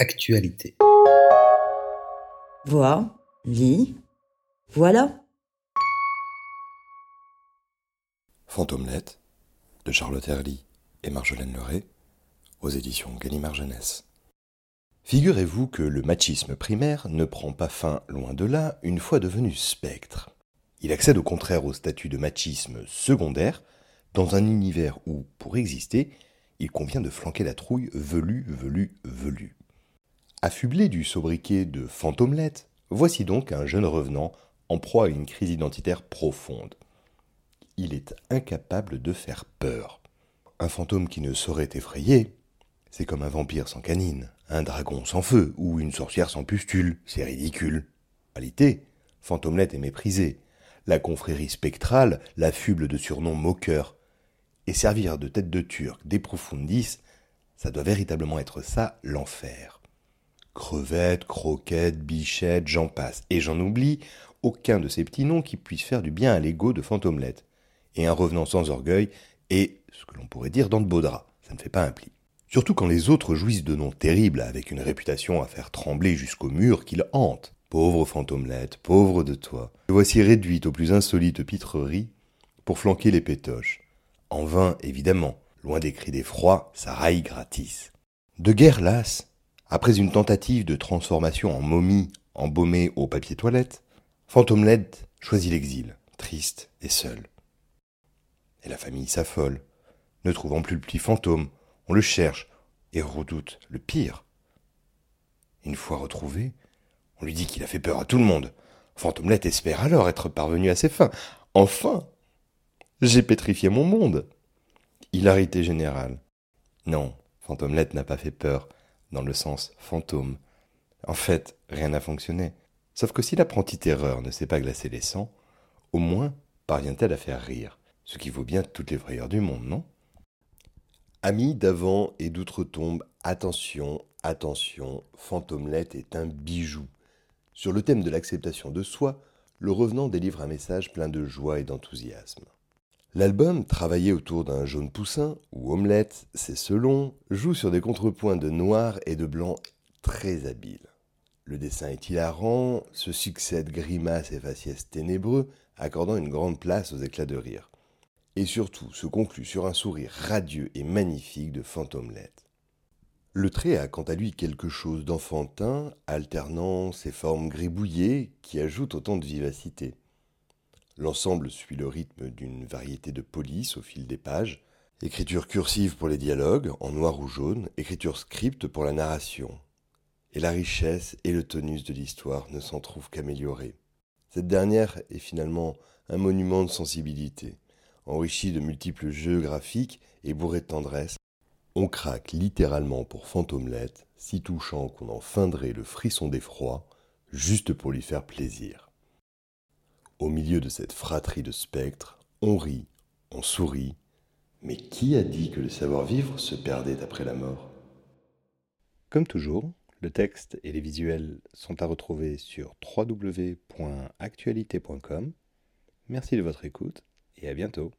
Actualité. Vois, lis, voilà. Fantomelette de Charlotte Herly et Marjolaine Leray aux éditions Gallimard Jeunesse. Figurez-vous que le machisme primaire ne prend pas fin, loin de là, une fois devenu spectre. Il accède au contraire au statut de machisme secondaire dans un univers où, pour exister, il convient de flanquer la trouille velue, velue, velue. Affublé du sobriquet de fantomelette, voici donc un jeune revenant en proie à une crise identitaire profonde. Il est incapable de faire peur. Un fantôme qui ne saurait effrayer, c'est comme un vampire sans canine, un dragon sans feu ou une sorcière sans pustule, c'est ridicule. En réalité, fantomelette est méprisé. La confrérie spectrale l'affuble de surnoms moqueurs. Et servir de tête de turc des profundis, ça doit véritablement être ça l'enfer. Crevettes, croquettes, bichettes, j'en passe. Et j'en oublie aucun de ces petits noms qui puissent faire du bien à l'ego de Fantomelette. Et un revenant sans orgueil et ce que l'on pourrait dire dans de beaux draps. Ça ne fait pas un pli. Surtout quand les autres jouissent de noms terribles avec une réputation à faire trembler jusqu'au mur qu'ils hantent. Pauvre fantomelette, pauvre de toi, te voici réduite aux plus insolites pitreries pour flanquer les pétoches. En vain, évidemment, loin des cris d'effroi, ça raille gratis. De guerre lasse, après une tentative de transformation en momie embaumée au papier toilette, Fantomelette choisit l'exil, triste et seul. Et la famille s'affole. Ne trouvant plus le petit fantôme, on le cherche et redoute le pire. Une fois retrouvé, on lui dit qu'il a fait peur à tout le monde. Fantomelette espère alors être parvenu à ses fins. Enfin J'ai pétrifié mon monde Hilarité générale. Non, Fantomelette n'a pas fait peur, dans le sens fantôme. En fait, rien n'a fonctionné. Sauf que si l'apprenti terreur ne sait pas glacer les sangs, au moins parvient-elle à faire rire, ce qui vaut bien toutes les frayeurs du monde, non? Amis d'avant et d'outre-tombe, attention, attention, Fantomelette est un bijou. Sur le thème de l'acceptation de soi, le revenant délivre un message plein de joie et d'enthousiasme. L'album, travaillé autour d'un jaune poussin, ou omelette, c'est selon, joue sur des contrepoints de noir et de blanc très habiles. Le dessin est hilarant, se succèdent grimaces et faciès ténébreux, accordant une grande place aux éclats de rire. Et surtout se conclut sur un sourire radieux et magnifique de Fantomelette. Le trait a quant à lui quelque chose d'enfantin, alternant ses formes gribouillées qui ajoutent autant de vivacité. L'ensemble suit le rythme d'une variété de polices au fil des pages, écriture cursive pour les dialogues, en noir ou jaune, écriture script pour la narration. Et la richesse et le tonus de l'histoire ne s'en trouvent qu'améliorés. Cette dernière est finalement un monument de sensibilité, enrichi de multiples jeux graphiques et bourré de tendresse, on craque littéralement pour Fantomelette, si touchant qu'on en feindrait le frisson d'effroi, juste pour lui faire plaisir. Au milieu de cette fratrie de spectres, on rit, on sourit, mais qui a dit que le savoir-vivre se perdait après la mort? Comme toujours, le texte et les visuels sont à retrouver sur www.actualité.com. Merci de votre écoute et à bientôt.